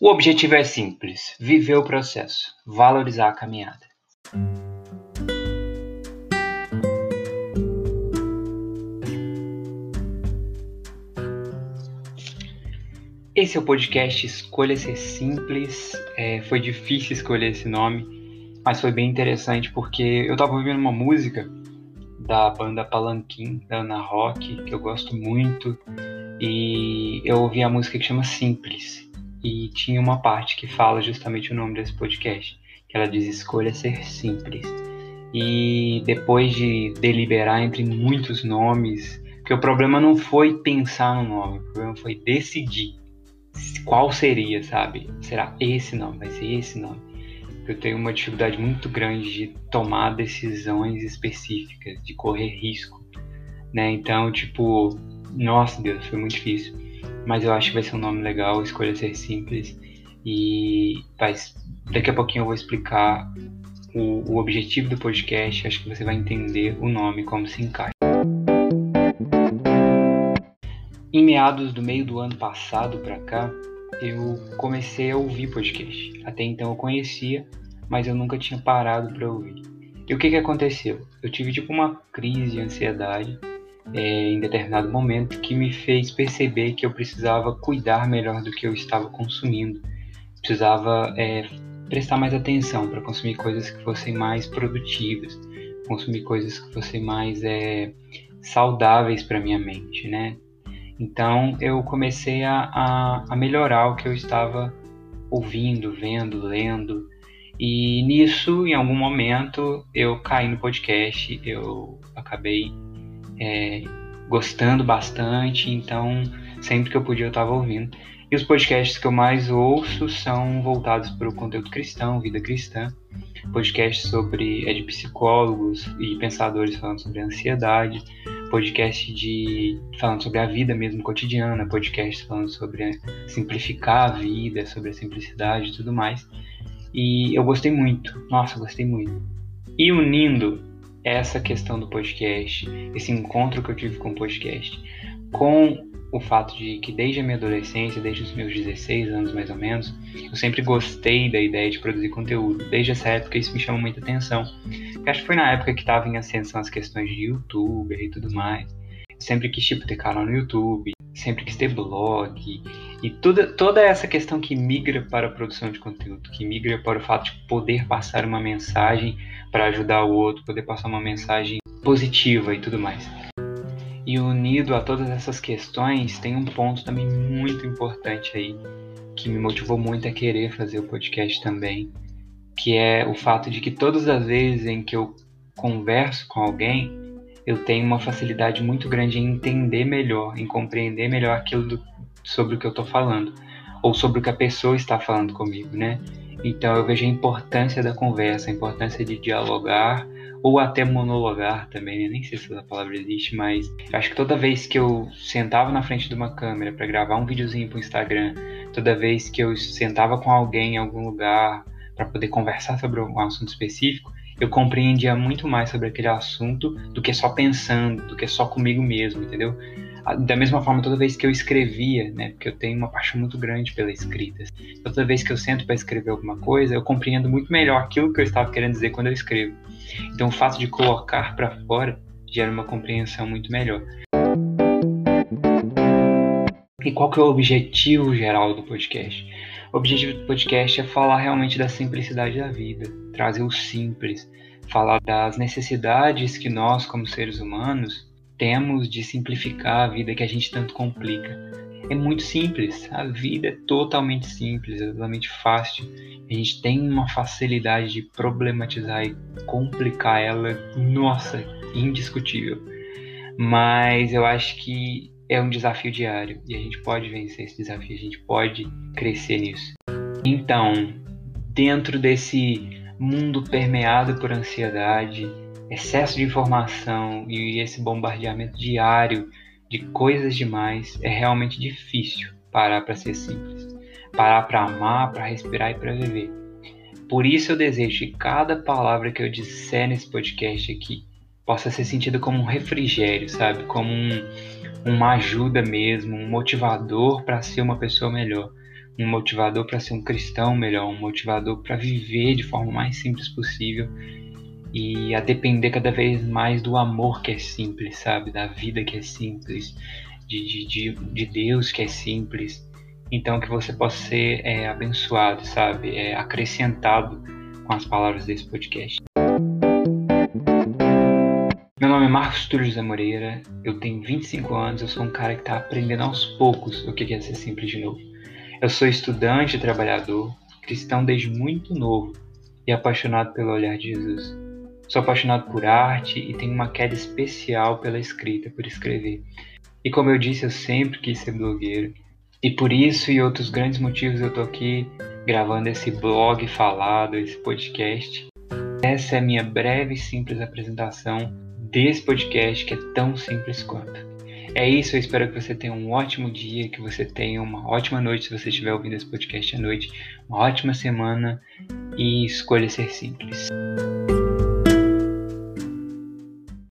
O objetivo é simples: viver o processo, valorizar a caminhada. Esse é o podcast Escolha Ser Simples. É, foi difícil escolher esse nome, mas foi bem interessante porque eu estava ouvindo uma música da banda Palanquim, da Ana Rock, que eu gosto muito, e eu ouvi a música que chama Simples e tinha uma parte que fala justamente o nome desse podcast, que ela diz escolha ser simples. E depois de deliberar entre muitos nomes, que o problema não foi pensar no nome, o problema foi decidir qual seria, sabe? Será esse nome? Vai ser esse nome? Eu tenho uma dificuldade muito grande de tomar decisões específicas, de correr risco, né? Então, tipo, nossa Deus, foi muito difícil mas eu acho que vai ser um nome legal, escolha ser simples. E mas, daqui a pouquinho eu vou explicar o, o objetivo do podcast, acho que você vai entender o nome, como se encaixa. Em meados do meio do ano passado para cá, eu comecei a ouvir podcast. Até então eu conhecia, mas eu nunca tinha parado para ouvir. E o que, que aconteceu? Eu tive tipo uma crise de ansiedade é, em determinado momento que me fez perceber que eu precisava cuidar melhor do que eu estava consumindo. Precisava é, prestar mais atenção para consumir coisas que fossem mais produtivas, consumir coisas que fossem mais é, saudáveis para minha mente, né? Então eu comecei a, a, a melhorar o que eu estava ouvindo, vendo, lendo. E nisso, em algum momento, eu caí no podcast, eu acabei é, gostando bastante, então sempre que eu podia eu estava ouvindo. E os podcasts que eu mais ouço são voltados para o conteúdo cristão, vida cristã, podcasts sobre é de psicólogos e pensadores falando sobre ansiedade, podcast de falando sobre a vida mesmo cotidiana, podcast falando sobre simplificar a vida, sobre a simplicidade e tudo mais. E eu gostei muito, nossa, gostei muito. E unindo essa questão do podcast, esse encontro que eu tive com o podcast, com o fato de que desde a minha adolescência, desde os meus 16 anos mais ou menos, eu sempre gostei da ideia de produzir conteúdo. Desde essa época isso me chama muita atenção. Eu acho que foi na época que estava em ascensão as questões de youtuber e tudo mais. Eu sempre quis tipo ter canal no YouTube, sempre quis ter blog e toda, toda essa questão que migra para a produção de conteúdo, que migra para o fato de poder passar uma mensagem para ajudar o outro, poder passar uma mensagem positiva e tudo mais. E unido a todas essas questões, tem um ponto também muito importante aí que me motivou muito a querer fazer o podcast também, que é o fato de que todas as vezes em que eu converso com alguém, eu tenho uma facilidade muito grande em entender melhor, em compreender melhor aquilo do, sobre o que eu estou falando, ou sobre o que a pessoa está falando comigo, né? Então eu vejo a importância da conversa, a importância de dialogar ou até monologar também, né? nem sei se essa palavra existe, mas acho que toda vez que eu sentava na frente de uma câmera para gravar um videozinho para o Instagram, toda vez que eu sentava com alguém em algum lugar para poder conversar sobre um assunto específico, eu compreendia muito mais sobre aquele assunto do que só pensando, do que só comigo mesmo, entendeu? da mesma forma toda vez que eu escrevia, né, porque eu tenho uma paixão muito grande pela escrita. Toda vez que eu sento para escrever alguma coisa, eu compreendo muito melhor aquilo que eu estava querendo dizer quando eu escrevo. Então o fato de colocar para fora gera uma compreensão muito melhor. E qual que é o objetivo geral do podcast? O objetivo do podcast é falar realmente da simplicidade da vida, trazer o simples, falar das necessidades que nós, como seres humanos, temos de simplificar a vida que a gente tanto complica. É muito simples, a vida é totalmente simples, é totalmente fácil. A gente tem uma facilidade de problematizar e complicar ela, nossa, indiscutível. Mas eu acho que é um desafio diário e a gente pode vencer esse desafio, a gente pode crescer nisso. Então, dentro desse mundo permeado por ansiedade, excesso de informação e esse bombardeamento diário de coisas demais, é realmente difícil parar para ser simples. Parar para amar, para respirar e para viver. Por isso eu desejo que cada palavra que eu disser nesse podcast aqui possa ser sentida como um refrigério, sabe? Como um, uma ajuda mesmo, um motivador para ser uma pessoa melhor. um motivador para ser um cristão melhor, um motivador para viver de forma mais simples possível e a depender cada vez mais do amor que é simples, sabe? Da vida que é simples, de, de, de Deus que é simples. Então que você possa ser é, abençoado, sabe? É, acrescentado com as palavras desse podcast. Meu nome é Marcos Túlio José Moreira, eu tenho 25 anos, eu sou um cara que está aprendendo aos poucos o que é ser simples de novo. Eu sou estudante e trabalhador, cristão desde muito novo e apaixonado pelo olhar de Jesus. Sou apaixonado por arte e tenho uma queda especial pela escrita, por escrever. E como eu disse, eu sempre quis ser blogueiro. E por isso e outros grandes motivos eu tô aqui gravando esse blog falado, esse podcast. Essa é a minha breve e simples apresentação desse podcast que é tão simples quanto. É isso, eu espero que você tenha um ótimo dia, que você tenha uma ótima noite se você estiver ouvindo esse podcast à noite, uma ótima semana e escolha ser simples.